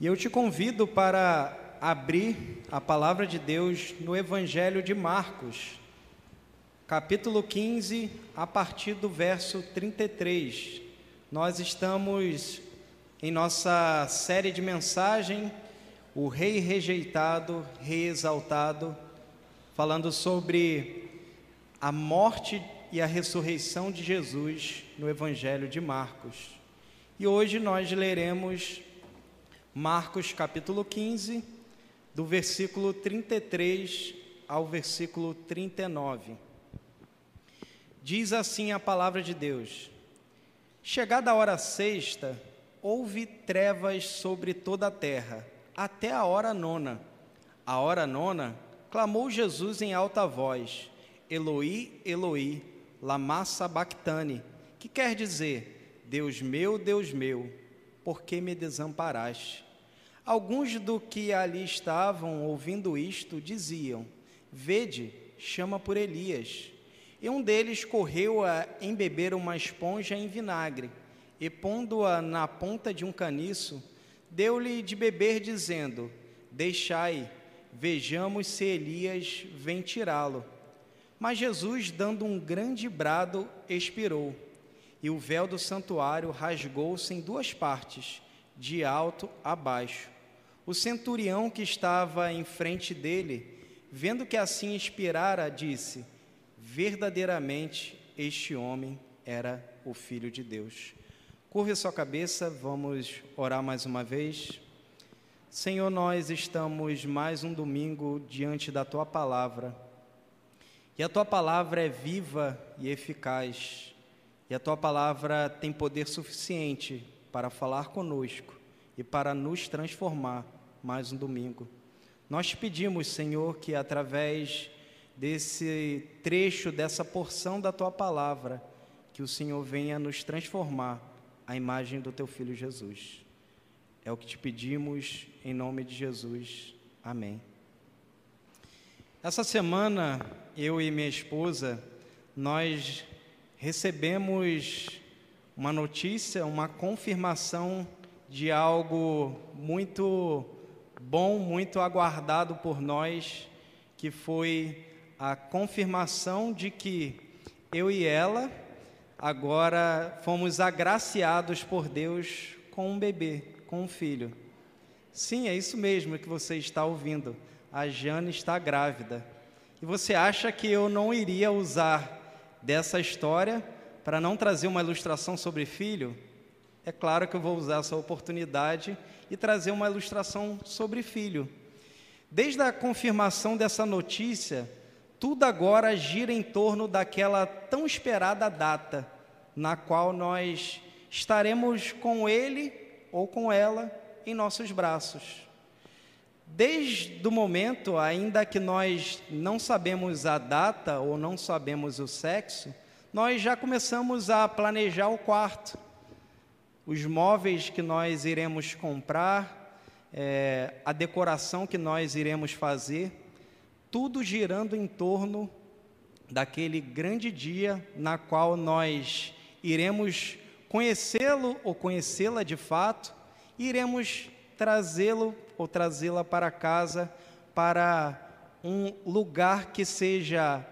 E eu te convido para abrir a palavra de Deus no Evangelho de Marcos, capítulo 15, a partir do verso 33. Nós estamos em nossa série de mensagem, O Rei Rejeitado, Rei Exaltado, falando sobre a morte e a ressurreição de Jesus no Evangelho de Marcos. E hoje nós leremos Marcos capítulo 15, do versículo 33 ao versículo 39. Diz assim a palavra de Deus: Chegada a hora sexta, houve trevas sobre toda a terra, até a hora nona. A hora nona, clamou Jesus em alta voz: Eloi, Eloi, lama sabachthani, que quer dizer: Deus meu, Deus meu, por que me desamparaste? Alguns do que ali estavam ouvindo isto diziam: Vede, chama por Elias. E um deles correu a embeber uma esponja em vinagre, e pondo-a na ponta de um caniço, deu-lhe de beber, dizendo: Deixai, vejamos se Elias vem tirá-lo. Mas Jesus, dando um grande brado, expirou, e o véu do santuário rasgou-se em duas partes, de alto a baixo. O centurião que estava em frente dele, vendo que assim expirara, disse: verdadeiramente este homem era o Filho de Deus. Curve sua cabeça, vamos orar mais uma vez. Senhor, nós estamos mais um domingo diante da tua palavra. E a tua palavra é viva e eficaz. E a tua palavra tem poder suficiente para falar conosco e para nos transformar mais um domingo. Nós te pedimos, Senhor, que através desse trecho, dessa porção da tua palavra, que o Senhor venha nos transformar à imagem do teu filho Jesus. É o que te pedimos em nome de Jesus. Amém. Essa semana, eu e minha esposa, nós recebemos uma notícia, uma confirmação de algo muito bom, muito aguardado por nós, que foi a confirmação de que eu e ela agora fomos agraciados por Deus com um bebê, com um filho. Sim, é isso mesmo que você está ouvindo. A Jane está grávida. E você acha que eu não iria usar dessa história para não trazer uma ilustração sobre filho? É claro que eu vou usar essa oportunidade e trazer uma ilustração sobre filho. Desde a confirmação dessa notícia, tudo agora gira em torno daquela tão esperada data na qual nós estaremos com ele ou com ela em nossos braços. Desde o momento, ainda que nós não sabemos a data ou não sabemos o sexo, nós já começamos a planejar o quarto, os móveis que nós iremos comprar, é, a decoração que nós iremos fazer tudo girando em torno daquele grande dia na qual nós iremos conhecê-lo ou conhecê-la de fato, iremos trazê-lo ou trazê-la para casa para um lugar que seja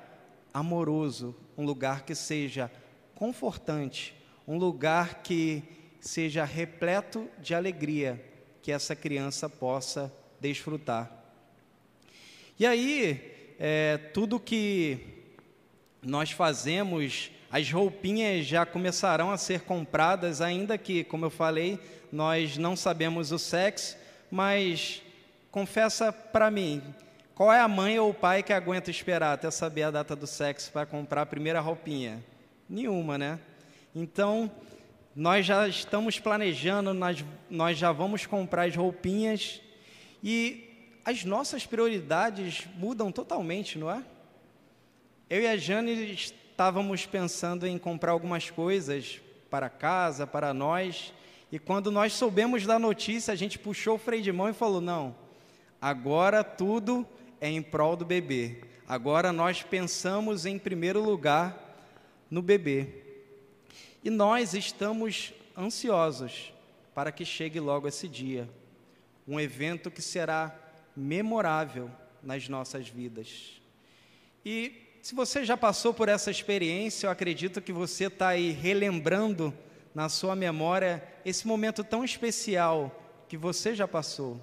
amoroso, um lugar que seja confortante, um lugar que seja repleto de alegria que essa criança possa desfrutar. E aí, é, tudo que nós fazemos, as roupinhas já começarão a ser compradas, ainda que, como eu falei, nós não sabemos o sexo, mas confessa para mim, qual é a mãe ou o pai que aguenta esperar até saber a data do sexo para comprar a primeira roupinha? Nenhuma, né? Então, nós já estamos planejando, nós, nós já vamos comprar as roupinhas e as nossas prioridades mudam totalmente, não é? Eu e a Jane estávamos pensando em comprar algumas coisas para casa, para nós, e quando nós soubemos da notícia, a gente puxou o freio de mão e falou: não, agora tudo é em prol do bebê. Agora nós pensamos em primeiro lugar no bebê. E nós estamos ansiosos para que chegue logo esse dia. Um evento que será memorável nas nossas vidas. E se você já passou por essa experiência, eu acredito que você está aí relembrando na sua memória esse momento tão especial que você já passou,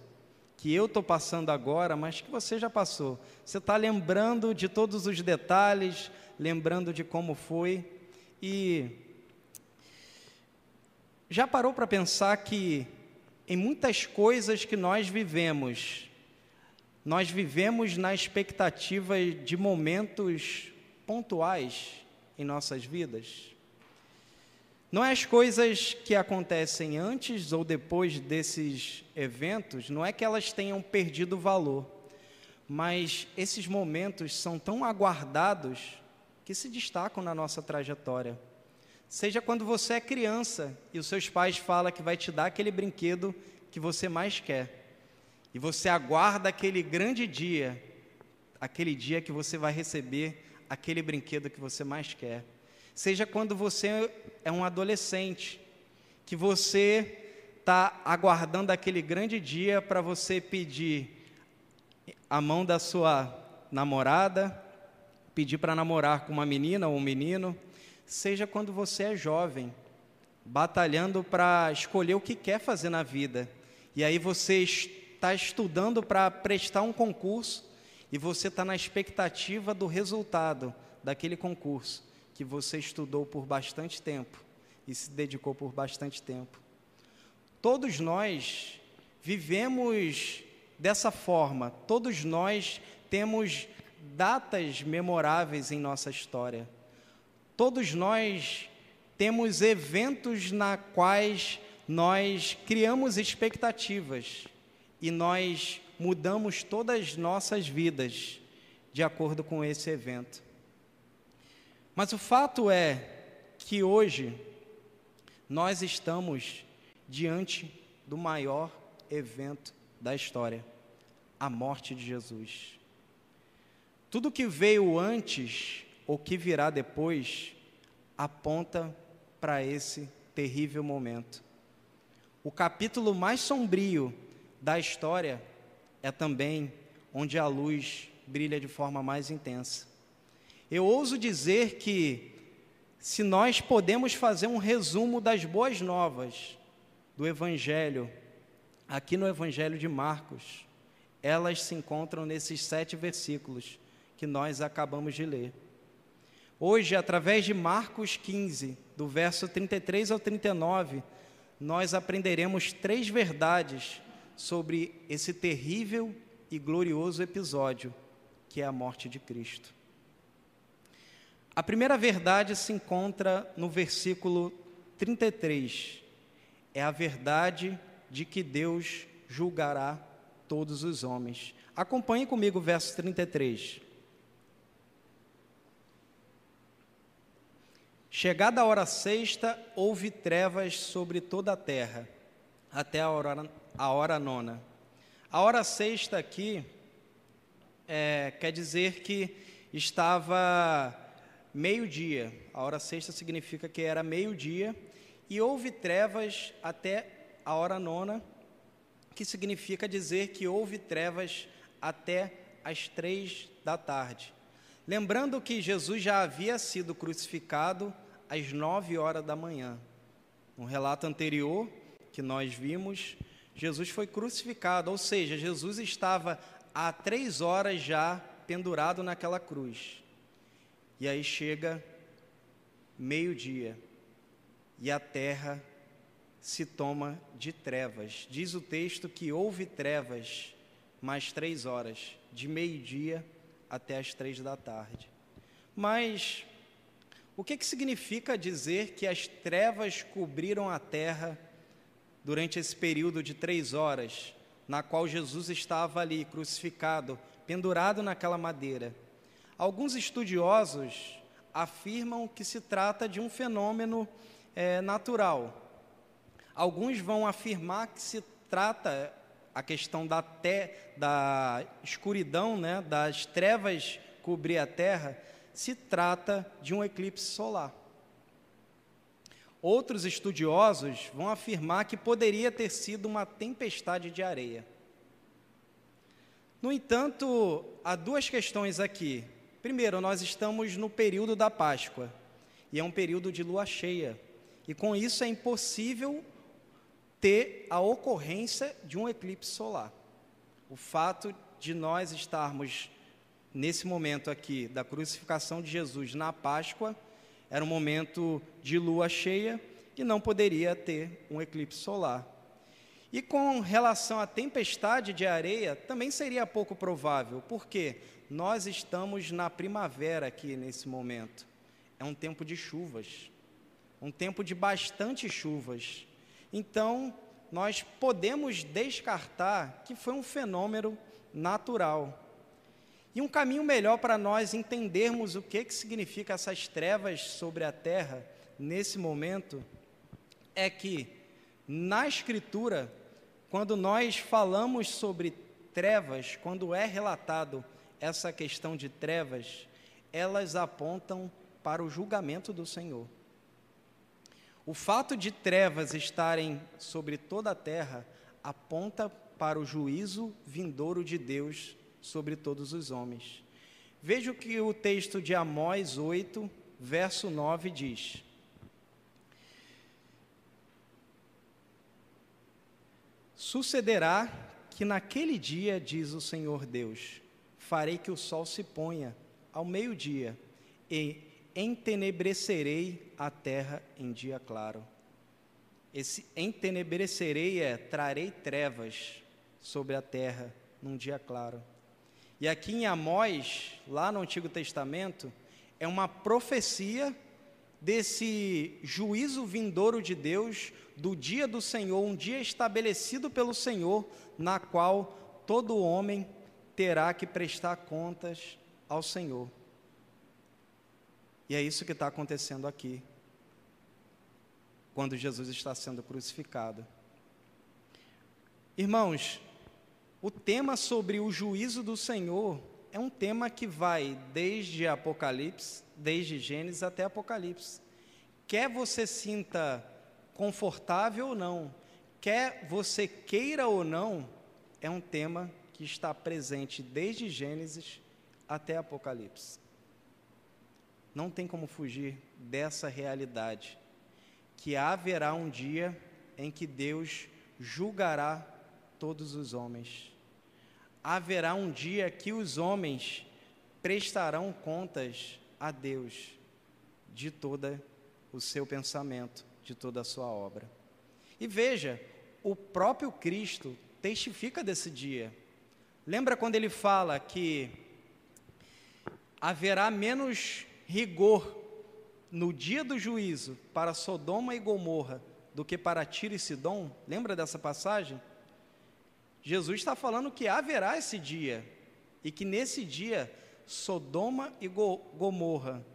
que eu estou passando agora, mas que você já passou. Você está lembrando de todos os detalhes, lembrando de como foi e já parou para pensar que em muitas coisas que nós vivemos, nós vivemos na expectativa de momentos pontuais em nossas vidas? Não é as coisas que acontecem antes ou depois desses eventos, não é que elas tenham perdido valor, mas esses momentos são tão aguardados que se destacam na nossa trajetória. Seja quando você é criança e os seus pais falam que vai te dar aquele brinquedo que você mais quer. E você aguarda aquele grande dia, aquele dia que você vai receber aquele brinquedo que você mais quer seja quando você é um adolescente, que você está aguardando aquele grande dia para você pedir a mão da sua namorada, pedir para namorar com uma menina ou um menino, seja quando você é jovem, batalhando para escolher o que quer fazer na vida, e aí você está estudando para prestar um concurso e você está na expectativa do resultado daquele concurso que você estudou por bastante tempo e se dedicou por bastante tempo. Todos nós vivemos dessa forma, todos nós temos datas memoráveis em nossa história. Todos nós temos eventos na quais nós criamos expectativas e nós mudamos todas as nossas vidas de acordo com esse evento. Mas o fato é que hoje nós estamos diante do maior evento da história, a morte de Jesus. Tudo que veio antes ou que virá depois aponta para esse terrível momento. O capítulo mais sombrio da história é também onde a luz brilha de forma mais intensa. Eu ouso dizer que, se nós podemos fazer um resumo das boas novas do Evangelho, aqui no Evangelho de Marcos, elas se encontram nesses sete versículos que nós acabamos de ler. Hoje, através de Marcos 15, do verso 33 ao 39, nós aprenderemos três verdades sobre esse terrível e glorioso episódio que é a morte de Cristo. A primeira verdade se encontra no versículo 33. É a verdade de que Deus julgará todos os homens. Acompanhe comigo o verso 33. Chegada a hora sexta, houve trevas sobre toda a terra, até a hora, a hora nona. A hora sexta aqui é, quer dizer que estava meio-dia. A hora sexta significa que era meio-dia e houve trevas até a hora nona, que significa dizer que houve trevas até as três da tarde. Lembrando que Jesus já havia sido crucificado às nove horas da manhã. No relato anterior que nós vimos, Jesus foi crucificado, ou seja, Jesus estava há três horas já pendurado naquela cruz. E aí chega meio-dia e a terra se toma de trevas. Diz o texto que houve trevas mais três horas, de meio-dia até as três da tarde. Mas o que, que significa dizer que as trevas cobriram a terra durante esse período de três horas, na qual Jesus estava ali crucificado, pendurado naquela madeira? Alguns estudiosos afirmam que se trata de um fenômeno é, natural. Alguns vão afirmar que se trata a questão da, te, da escuridão, né, das trevas cobrir a Terra, se trata de um eclipse solar. outros estudiosos vão afirmar que poderia ter sido uma tempestade de areia. No entanto, há duas questões aqui. Primeiro, nós estamos no período da Páscoa, e é um período de lua cheia, e com isso é impossível ter a ocorrência de um eclipse solar. O fato de nós estarmos nesse momento aqui da crucificação de Jesus na Páscoa era um momento de lua cheia e não poderia ter um eclipse solar. E com relação à tempestade de areia, também seria pouco provável, porque nós estamos na primavera aqui nesse momento. É um tempo de chuvas, um tempo de bastante chuvas. Então, nós podemos descartar que foi um fenômeno natural. E um caminho melhor para nós entendermos o que, que significa essas trevas sobre a terra nesse momento é que, na Escritura, quando nós falamos sobre trevas, quando é relatado essa questão de trevas, elas apontam para o julgamento do Senhor. O fato de trevas estarem sobre toda a terra aponta para o juízo vindouro de Deus sobre todos os homens. Veja o que o texto de Amós 8, verso 9 diz: Sucederá que naquele dia, diz o Senhor Deus, farei que o sol se ponha ao meio-dia e entenebrecerei a terra em dia claro. Esse entenebrecerei é trarei trevas sobre a terra num dia claro. E aqui em Amós, lá no Antigo Testamento, é uma profecia desse juízo vindouro de Deus, do dia do Senhor, um dia estabelecido pelo Senhor, na qual todo homem terá que prestar contas ao Senhor. E é isso que está acontecendo aqui, quando Jesus está sendo crucificado. Irmãos, o tema sobre o juízo do Senhor é um tema que vai desde Apocalipse, desde Gênesis até Apocalipse. Quer você sinta confortável ou não, quer você queira ou não, é um tema que está presente desde Gênesis até Apocalipse. Não tem como fugir dessa realidade, que haverá um dia em que Deus julgará todos os homens. Haverá um dia que os homens prestarão contas a Deus de todo o seu pensamento, de toda a sua obra. E veja, o próprio Cristo testifica desse dia. Lembra quando ele fala que haverá menos rigor no dia do juízo para Sodoma e Gomorra do que para Tiro e Sidom? Lembra dessa passagem? Jesus está falando que haverá esse dia e que nesse dia Sodoma e Gomorra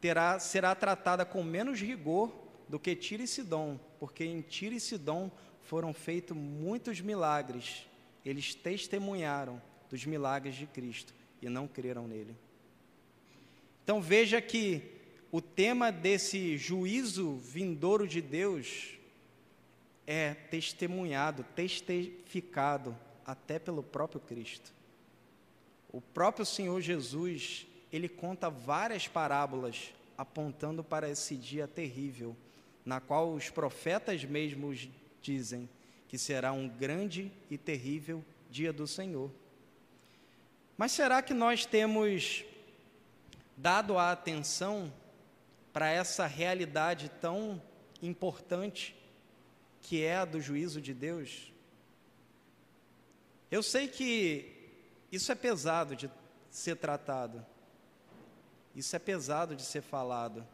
terá, será tratada com menos rigor do que Tiro e Sidom, porque em Tiro e Sidom foram feitos muitos milagres. Eles testemunharam dos milagres de Cristo e não creram nele. Então veja que o tema desse juízo vindouro de Deus é testemunhado, testificado até pelo próprio Cristo. O próprio Senhor Jesus, ele conta várias parábolas apontando para esse dia terrível, na qual os profetas mesmos dizem que será um grande e terrível dia do Senhor. Mas será que nós temos dado a atenção para essa realidade tão importante que é a do juízo de Deus? Eu sei que isso é pesado de ser tratado, isso é pesado de ser falado.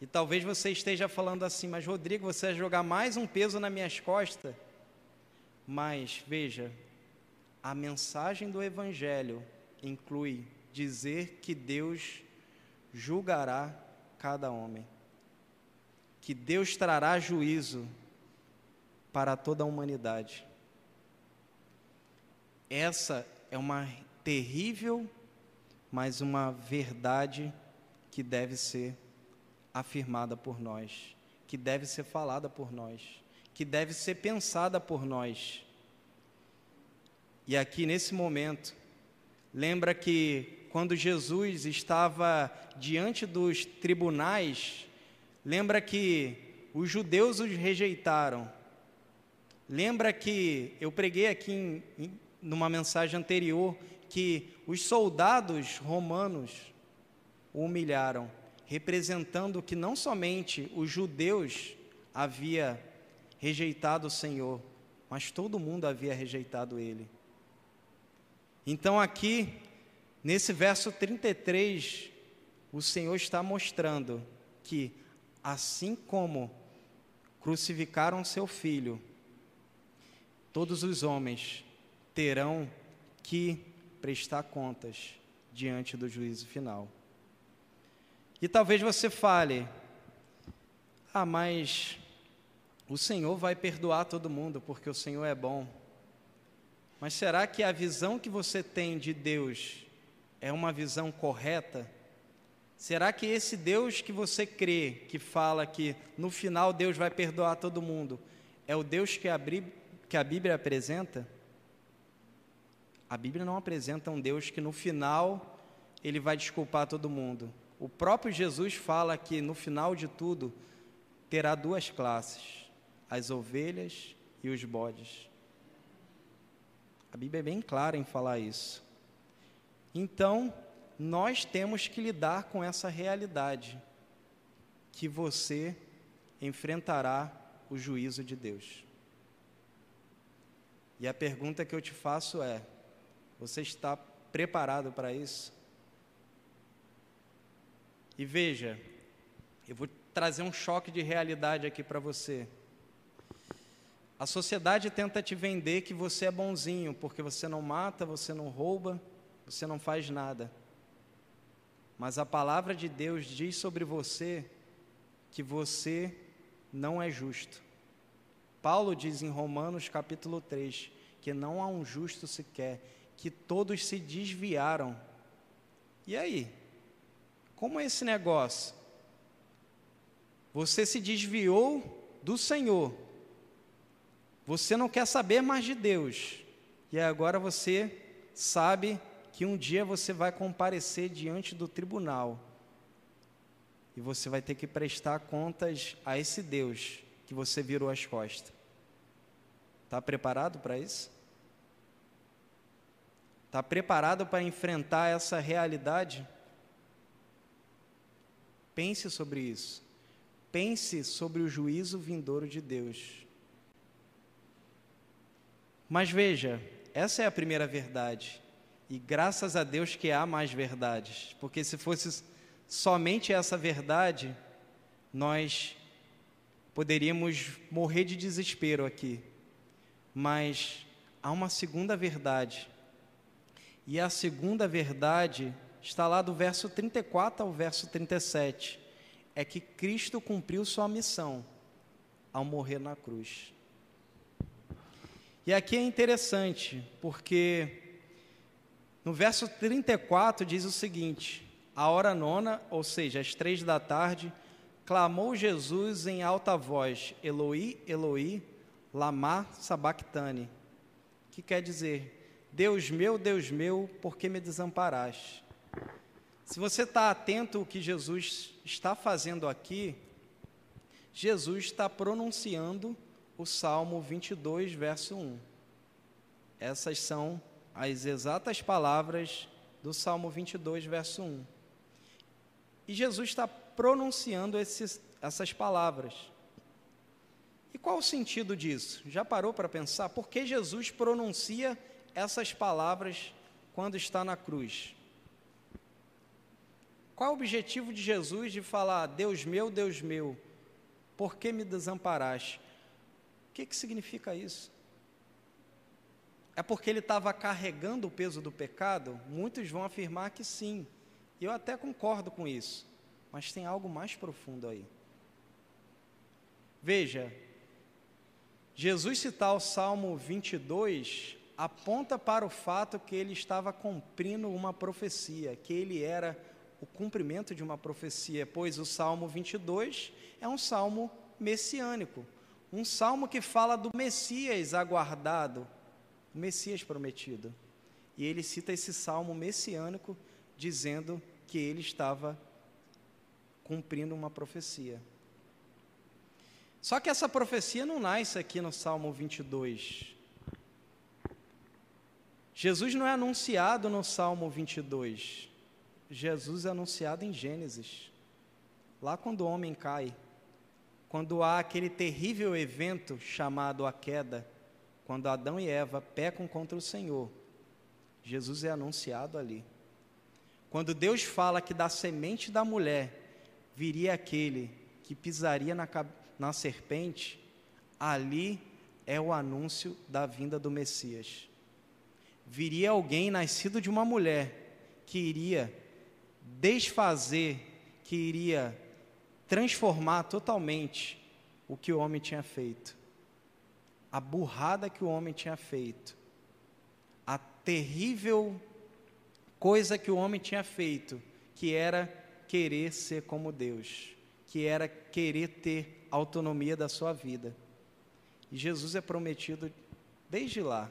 E talvez você esteja falando assim, mas Rodrigo, você vai jogar mais um peso nas minhas costas. Mas veja, a mensagem do Evangelho inclui dizer que Deus julgará cada homem, que Deus trará juízo para toda a humanidade. Essa é uma terrível, mas uma verdade que deve ser afirmada por nós. que deve ser falada por nós, que deve ser pensada por nós. E aqui nesse momento, lembra que quando Jesus estava diante dos tribunais, lembra que os judeus os rejeitaram. Lembra que eu preguei aqui em, em, numa mensagem anterior que os soldados romanos o humilharam, representando que não somente os judeus havia rejeitado o Senhor, mas todo mundo havia rejeitado ele. Então aqui, nesse verso 33, o Senhor está mostrando que assim como crucificaram seu filho, todos os homens terão que prestar contas diante do juízo final. E talvez você fale: ah, mas o Senhor vai perdoar todo mundo porque o Senhor é bom. Mas será que a visão que você tem de Deus é uma visão correta? Será que esse Deus que você crê, que fala que no final Deus vai perdoar todo mundo, é o Deus que a, que a Bíblia apresenta? A Bíblia não apresenta um Deus que no final ele vai desculpar todo mundo. O próprio Jesus fala que no final de tudo terá duas classes: as ovelhas e os bodes. A Bíblia é bem clara em falar isso. Então, nós temos que lidar com essa realidade que você enfrentará o juízo de Deus. E a pergunta que eu te faço é: você está preparado para isso? E veja, eu vou trazer um choque de realidade aqui para você. A sociedade tenta te vender que você é bonzinho, porque você não mata, você não rouba, você não faz nada. Mas a palavra de Deus diz sobre você que você não é justo. Paulo diz em Romanos capítulo 3 que não há um justo sequer, que todos se desviaram. E aí? Como é esse negócio? Você se desviou do Senhor. Você não quer saber mais de Deus. E agora você sabe que um dia você vai comparecer diante do tribunal e você vai ter que prestar contas a esse Deus que você virou as costas. Está preparado para isso? Está preparado para enfrentar essa realidade? Pense sobre isso. Pense sobre o juízo vindouro de Deus. Mas veja, essa é a primeira verdade. E graças a Deus que há mais verdades, porque se fosse somente essa verdade, nós poderíamos morrer de desespero aqui. Mas há uma segunda verdade. E a segunda verdade está lá do verso 34 ao verso 37. É que Cristo cumpriu sua missão ao morrer na cruz. E aqui é interessante, porque no verso 34 diz o seguinte: A hora nona, ou seja, às três da tarde, clamou Jesus em alta voz: Eloi, Eloi, lama sabachthani. Que quer dizer: Deus meu, Deus meu, por que me desamparaste? Se você está atento ao que Jesus está fazendo aqui, Jesus está pronunciando o Salmo 22, verso 1. Essas são as exatas palavras do Salmo 22, verso 1. E Jesus está pronunciando esses, essas palavras. E qual o sentido disso? Já parou para pensar? Por que Jesus pronuncia essas palavras quando está na cruz? Qual o objetivo de Jesus de falar, Deus meu, Deus meu, por que me desamparaste? O que, que significa isso? É porque ele estava carregando o peso do pecado? Muitos vão afirmar que sim. Eu até concordo com isso. Mas tem algo mais profundo aí. Veja, Jesus citar o Salmo 22 aponta para o fato que ele estava cumprindo uma profecia, que ele era o cumprimento de uma profecia, pois o Salmo 22 é um salmo messiânico, um salmo que fala do Messias aguardado, o Messias prometido. E ele cita esse salmo messiânico dizendo que ele estava cumprindo uma profecia. Só que essa profecia não nasce aqui no Salmo 22. Jesus não é anunciado no Salmo 22. Jesus é anunciado em Gênesis. Lá quando o homem cai, quando há aquele terrível evento chamado a queda, quando Adão e Eva pecam contra o Senhor, Jesus é anunciado ali. Quando Deus fala que da semente da mulher viria aquele que pisaria na, na serpente, ali é o anúncio da vinda do Messias. Viria alguém nascido de uma mulher que iria desfazer, que iria transformar totalmente o que o homem tinha feito, a burrada que o homem tinha feito, a terrível coisa que o homem tinha feito, que era querer ser como Deus, que era querer ter autonomia da sua vida. E Jesus é prometido desde lá.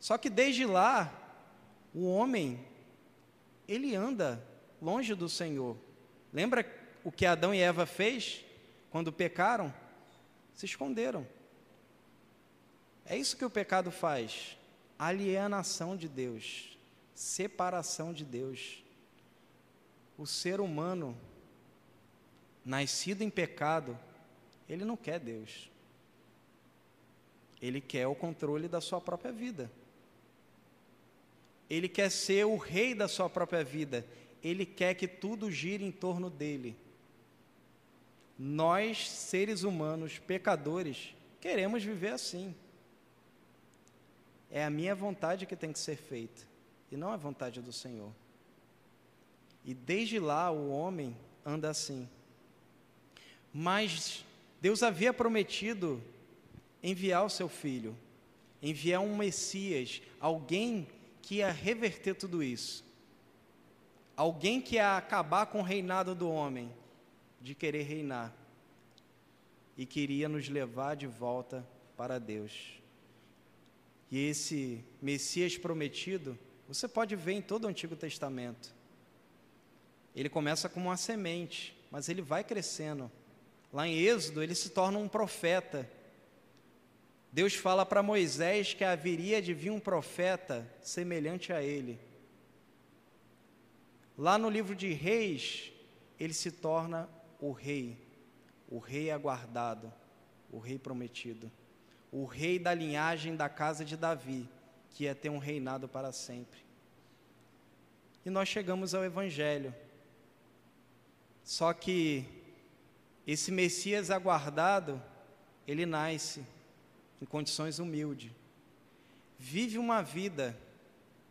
Só que desde lá, o homem, ele anda longe do Senhor. Lembra o que Adão e Eva fez quando pecaram? Se esconderam. É isso que o pecado faz. Alienação de Deus, separação de Deus. O ser humano, nascido em pecado, ele não quer Deus. Ele quer o controle da sua própria vida. Ele quer ser o rei da sua própria vida. Ele quer que tudo gire em torno dele. Nós, seres humanos, pecadores, queremos viver assim. É a minha vontade que tem que ser feita, e não a vontade do Senhor. E desde lá o homem anda assim. Mas Deus havia prometido enviar o seu filho, enviar um Messias, alguém que ia reverter tudo isso, alguém que ia acabar com o reinado do homem de querer reinar e queria nos levar de volta para Deus. E esse Messias prometido, você pode ver em todo o Antigo Testamento. Ele começa como uma semente, mas ele vai crescendo. Lá em Êxodo, ele se torna um profeta. Deus fala para Moisés que haveria de vir um profeta semelhante a ele. Lá no livro de Reis, ele se torna o rei, o rei aguardado, o rei prometido, o rei da linhagem da casa de Davi, que ia ter um reinado para sempre. E nós chegamos ao Evangelho. Só que esse Messias aguardado, ele nasce em condições humildes, vive uma vida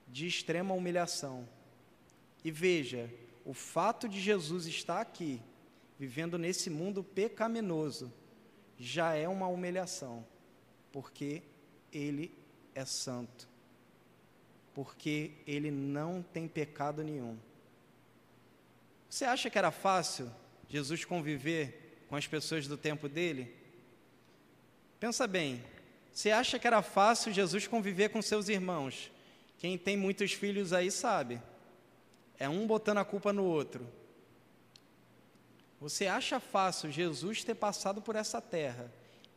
de extrema humilhação. E veja, o fato de Jesus estar aqui vivendo nesse mundo pecaminoso, já é uma humilhação, porque ele é santo, porque ele não tem pecado nenhum. Você acha que era fácil Jesus conviver com as pessoas do tempo dele? Pensa bem, você acha que era fácil Jesus conviver com seus irmãos? Quem tem muitos filhos aí sabe. É um botando a culpa no outro. Você acha fácil Jesus ter passado por essa terra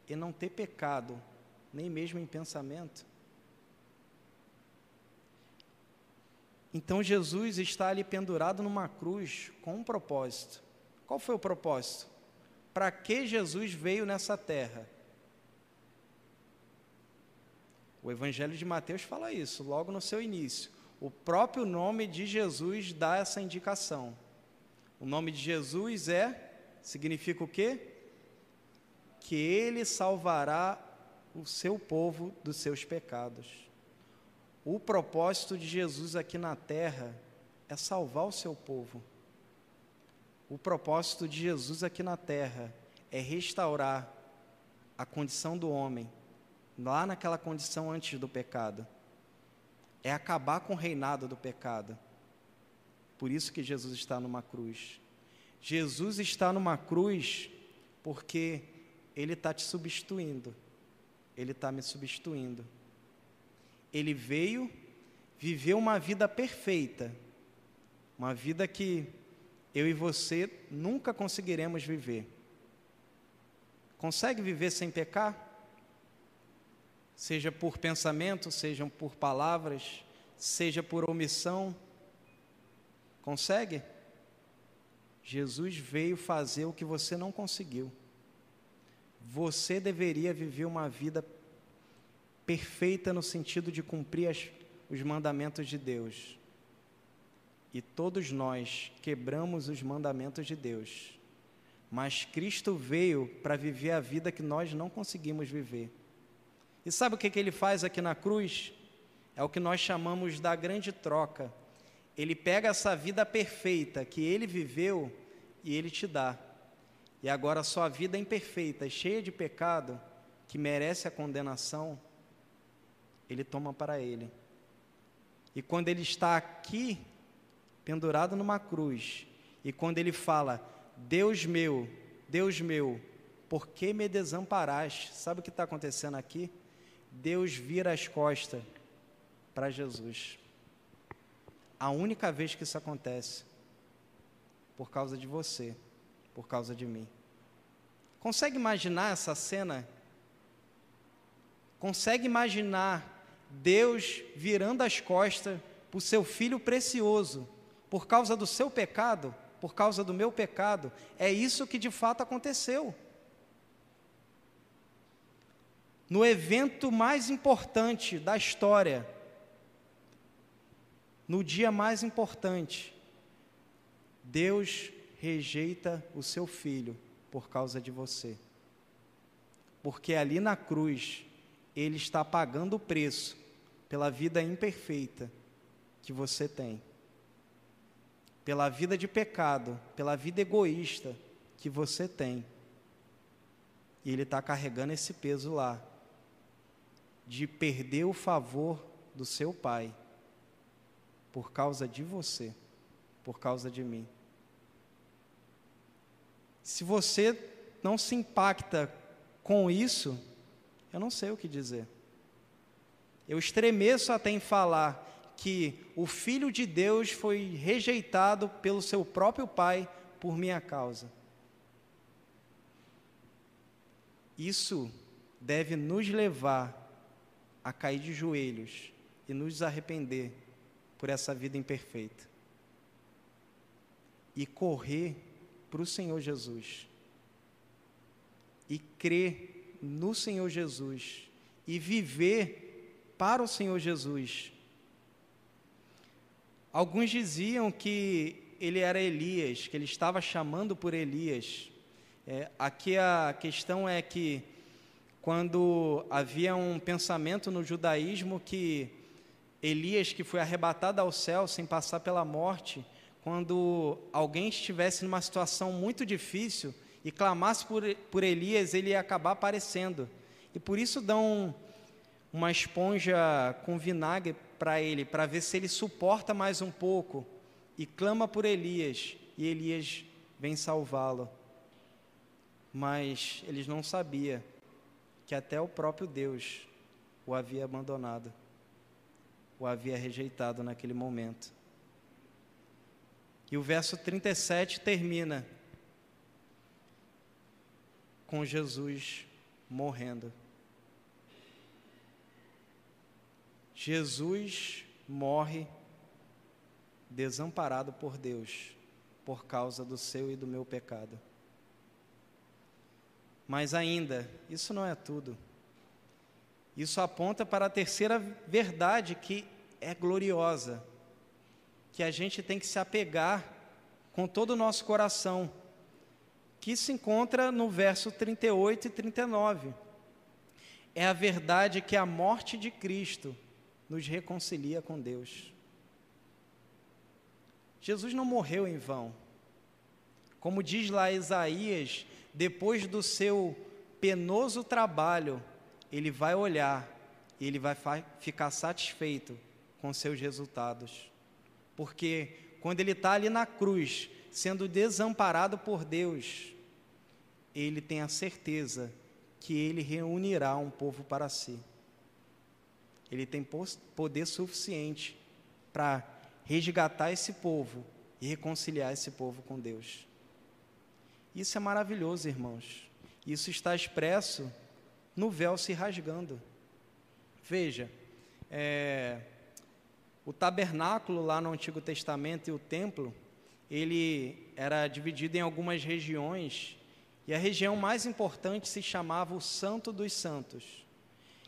e não ter pecado, nem mesmo em pensamento? Então Jesus está ali pendurado numa cruz com um propósito. Qual foi o propósito? Para que Jesus veio nessa terra? O Evangelho de Mateus fala isso logo no seu início. O próprio nome de Jesus dá essa indicação. O nome de Jesus é, significa o quê? Que ele salvará o seu povo dos seus pecados. O propósito de Jesus aqui na terra é salvar o seu povo. O propósito de Jesus aqui na terra é restaurar a condição do homem, lá naquela condição antes do pecado. É acabar com o reinado do pecado. Por isso que Jesus está numa cruz. Jesus está numa cruz porque Ele está te substituindo, Ele está me substituindo. Ele veio, viveu uma vida perfeita, uma vida que eu e você nunca conseguiremos viver. Consegue viver sem pecar? Seja por pensamento, seja por palavras, seja por omissão. Consegue? Jesus veio fazer o que você não conseguiu. Você deveria viver uma vida perfeita no sentido de cumprir as, os mandamentos de Deus. E todos nós quebramos os mandamentos de Deus. Mas Cristo veio para viver a vida que nós não conseguimos viver. E sabe o que, que ele faz aqui na cruz? É o que nós chamamos da grande troca. Ele pega essa vida perfeita que ele viveu e ele te dá. E agora sua vida é imperfeita, cheia de pecado, que merece a condenação, ele toma para ele. E quando ele está aqui, pendurado numa cruz, e quando ele fala: Deus meu, Deus meu, por que me desamparaste? Sabe o que está acontecendo aqui? Deus vira as costas para Jesus. A única vez que isso acontece, por causa de você, por causa de mim. Consegue imaginar essa cena? Consegue imaginar Deus virando as costas para o seu filho precioso, por causa do seu pecado, por causa do meu pecado? É isso que de fato aconteceu. No evento mais importante da história, no dia mais importante, Deus rejeita o seu filho por causa de você. Porque ali na cruz, Ele está pagando o preço pela vida imperfeita que você tem, pela vida de pecado, pela vida egoísta que você tem. E Ele está carregando esse peso lá, de perder o favor do seu Pai, por causa de você, por causa de mim. Se você não se impacta com isso, eu não sei o que dizer. Eu estremeço até em falar que o Filho de Deus foi rejeitado pelo seu próprio Pai por minha causa. Isso deve nos levar a cair de joelhos e nos arrepender por essa vida imperfeita e correr para o Senhor Jesus e crer no Senhor Jesus e viver para o Senhor Jesus. Alguns diziam que ele era Elias, que ele estava chamando por Elias. É, aqui a questão é que quando havia um pensamento no judaísmo que Elias, que foi arrebatado ao céu sem passar pela morte, quando alguém estivesse numa situação muito difícil e clamasse por, por Elias, ele ia acabar aparecendo. E por isso dão uma esponja com vinagre para ele, para ver se ele suporta mais um pouco. E clama por Elias, e Elias vem salvá-lo. Mas eles não sabiam que até o próprio Deus o havia abandonado, o havia rejeitado naquele momento. E o verso 37 termina com Jesus morrendo. Jesus morre desamparado por Deus por causa do seu e do meu pecado. Mas ainda, isso não é tudo. Isso aponta para a terceira verdade que é gloriosa que a gente tem que se apegar com todo o nosso coração, que se encontra no verso 38 e 39. É a verdade que a morte de Cristo nos reconcilia com Deus. Jesus não morreu em vão. Como diz lá Isaías, depois do seu penoso trabalho, ele vai olhar e ele vai ficar satisfeito com seus resultados porque quando ele está ali na cruz, sendo desamparado por Deus, ele tem a certeza que ele reunirá um povo para si. Ele tem poder suficiente para resgatar esse povo e reconciliar esse povo com Deus. Isso é maravilhoso, irmãos. Isso está expresso no véu se rasgando. Veja, é, o tabernáculo lá no Antigo Testamento e o templo, ele era dividido em algumas regiões, e a região mais importante se chamava o Santo dos Santos.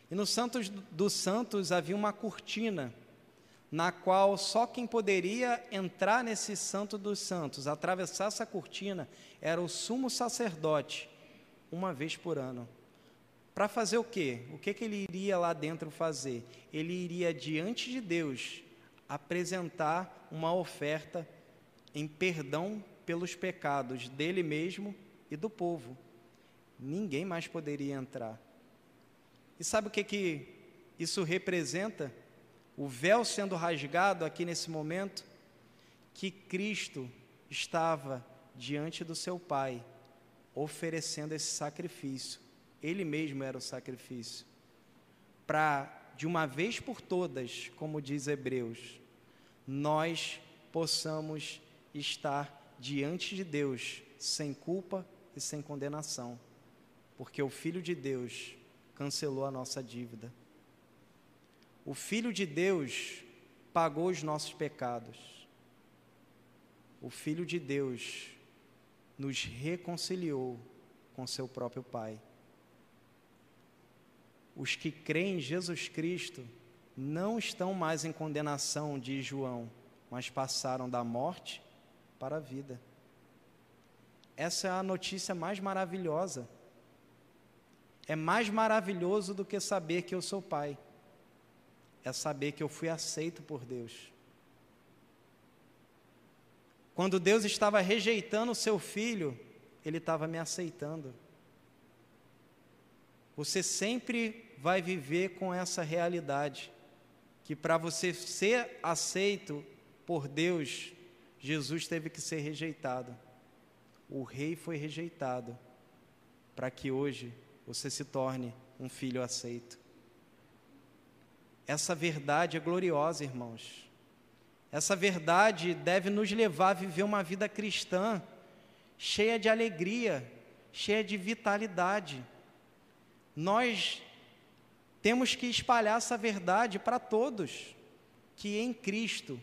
E no Santos dos Santos havia uma cortina, na qual só quem poderia entrar nesse Santo dos Santos, atravessar essa cortina, era o sumo sacerdote, uma vez por ano. Para fazer o quê? O que, que ele iria lá dentro fazer? Ele iria diante de Deus apresentar uma oferta em perdão pelos pecados dele mesmo e do povo. Ninguém mais poderia entrar. E sabe o que, que isso representa? O véu sendo rasgado aqui nesse momento, que Cristo estava diante do seu Pai, oferecendo esse sacrifício. Ele mesmo era o sacrifício. Para, de uma vez por todas, como diz Hebreus, nós possamos estar diante de Deus sem culpa e sem condenação, porque o Filho de Deus cancelou a nossa dívida. O Filho de Deus pagou os nossos pecados. O Filho de Deus nos reconciliou com seu próprio Pai. Os que creem em Jesus Cristo não estão mais em condenação, diz João, mas passaram da morte para a vida. Essa é a notícia mais maravilhosa é mais maravilhoso do que saber que eu sou pai. É saber que eu fui aceito por Deus. Quando Deus estava rejeitando o seu filho, ele estava me aceitando. Você sempre vai viver com essa realidade que para você ser aceito por Deus, Jesus teve que ser rejeitado. O rei foi rejeitado para que hoje você se torne um filho aceito. Essa verdade é gloriosa, irmãos. Essa verdade deve nos levar a viver uma vida cristã cheia de alegria, cheia de vitalidade. Nós temos que espalhar essa verdade para todos, que em Cristo,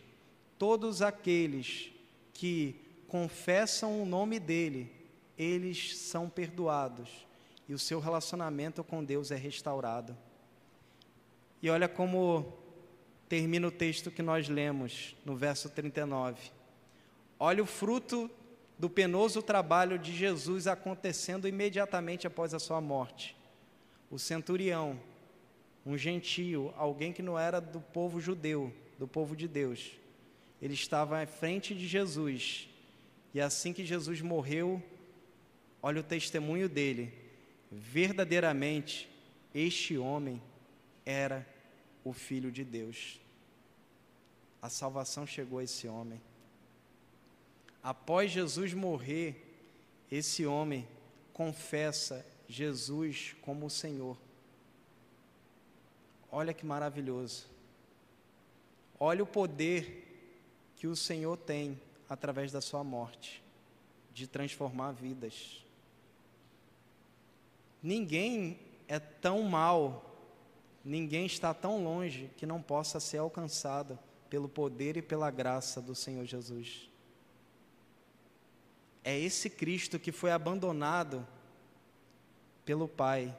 todos aqueles que confessam o nome dele, eles são perdoados e o seu relacionamento com Deus é restaurado. E olha como termina o texto que nós lemos no verso 39. Olha o fruto do penoso trabalho de Jesus acontecendo imediatamente após a sua morte. O centurião, um gentio, alguém que não era do povo judeu, do povo de Deus, ele estava à frente de Jesus. E assim que Jesus morreu, olha o testemunho dele verdadeiramente este homem era o Filho de Deus. A salvação chegou a esse homem. Após Jesus morrer, esse homem confessa Jesus como o Senhor. Olha que maravilhoso. Olha o poder que o Senhor tem através da sua morte de transformar vidas. Ninguém é tão mal, ninguém está tão longe que não possa ser alcançado pelo poder e pela graça do Senhor Jesus. É esse Cristo que foi abandonado pelo Pai,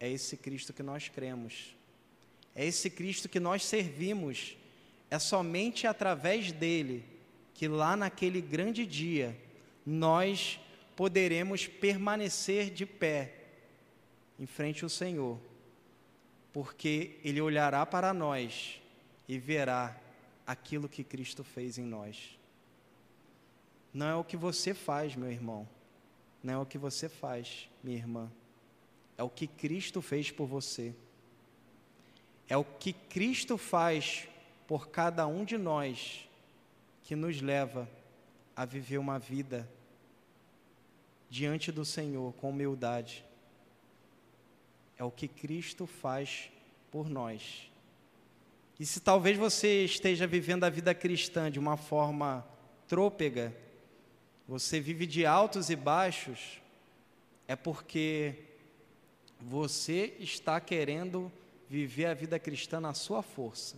é esse Cristo que nós cremos, é esse Cristo que nós servimos, é somente através dele que lá naquele grande dia nós poderemos permanecer de pé em frente ao Senhor, porque Ele olhará para nós e verá aquilo que Cristo fez em nós. Não é o que você faz, meu irmão, não é o que você faz, minha irmã, é o que Cristo fez por você. É o que Cristo faz por cada um de nós que nos leva a viver uma vida diante do Senhor com humildade. É o que Cristo faz por nós. E se talvez você esteja vivendo a vida cristã de uma forma trôpega, você vive de altos e baixos, é porque você está querendo viver a vida cristã na sua força,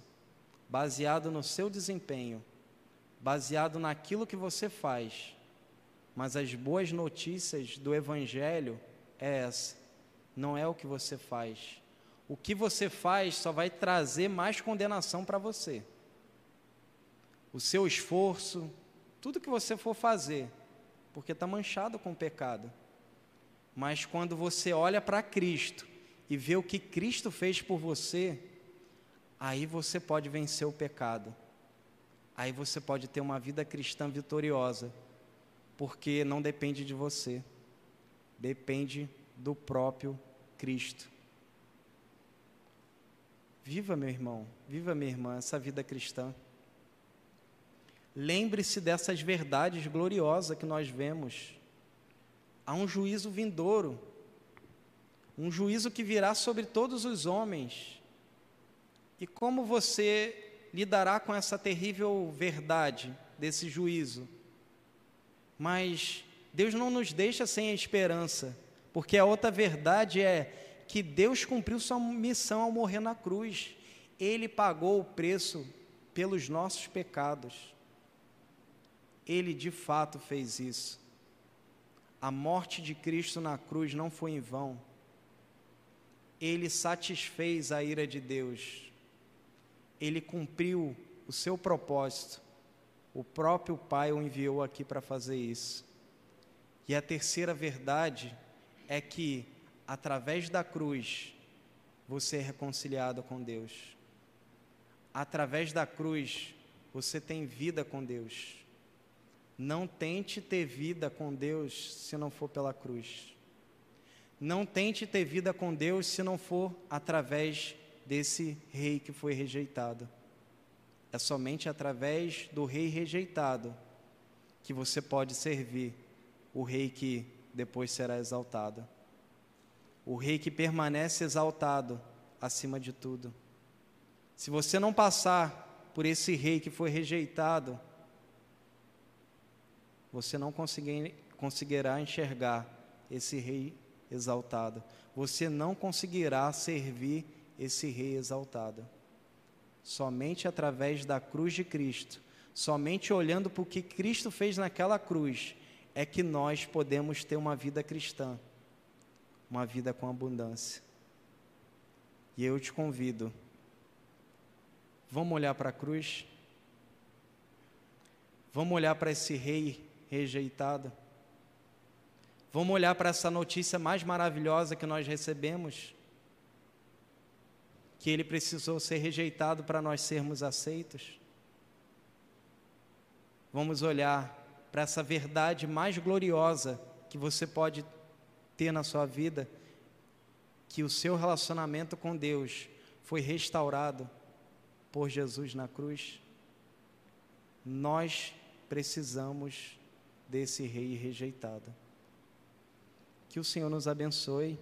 baseado no seu desempenho, baseado naquilo que você faz. Mas as boas notícias do Evangelho é essa: não é o que você faz. O que você faz só vai trazer mais condenação para você. O seu esforço, tudo que você for fazer, porque está manchado com pecado. Mas quando você olha para Cristo e vê o que Cristo fez por você, aí você pode vencer o pecado. Aí você pode ter uma vida cristã vitoriosa, porque não depende de você, depende do próprio Cristo. Viva, meu irmão, viva, minha irmã, essa vida cristã. Lembre-se dessas verdades gloriosas que nós vemos. Há um juízo vindouro, um juízo que virá sobre todos os homens. E como você lidará com essa terrível verdade desse juízo? Mas Deus não nos deixa sem a esperança, porque a outra verdade é que Deus cumpriu sua missão ao morrer na cruz. Ele pagou o preço pelos nossos pecados. Ele de fato fez isso. A morte de Cristo na cruz não foi em vão. Ele satisfez a ira de Deus. Ele cumpriu o seu propósito. O próprio Pai o enviou aqui para fazer isso. E a terceira verdade é que, através da cruz, você é reconciliado com Deus. Através da cruz, você tem vida com Deus. Não tente ter vida com Deus se não for pela cruz. Não tente ter vida com Deus se não for através desse rei que foi rejeitado. É somente através do rei rejeitado que você pode servir o rei que depois será exaltado. O rei que permanece exaltado acima de tudo. Se você não passar por esse rei que foi rejeitado, você não conseguir, conseguirá enxergar esse rei exaltado. Você não conseguirá servir esse rei exaltado. Somente através da cruz de Cristo, somente olhando para o que Cristo fez naquela cruz, é que nós podemos ter uma vida cristã, uma vida com abundância. E eu te convido, vamos olhar para a cruz? Vamos olhar para esse rei rejeitado. Vamos olhar para essa notícia mais maravilhosa que nós recebemos, que ele precisou ser rejeitado para nós sermos aceitos. Vamos olhar para essa verdade mais gloriosa que você pode ter na sua vida, que o seu relacionamento com Deus foi restaurado por Jesus na cruz. Nós precisamos desse rei rejeitado. Que o Senhor nos abençoe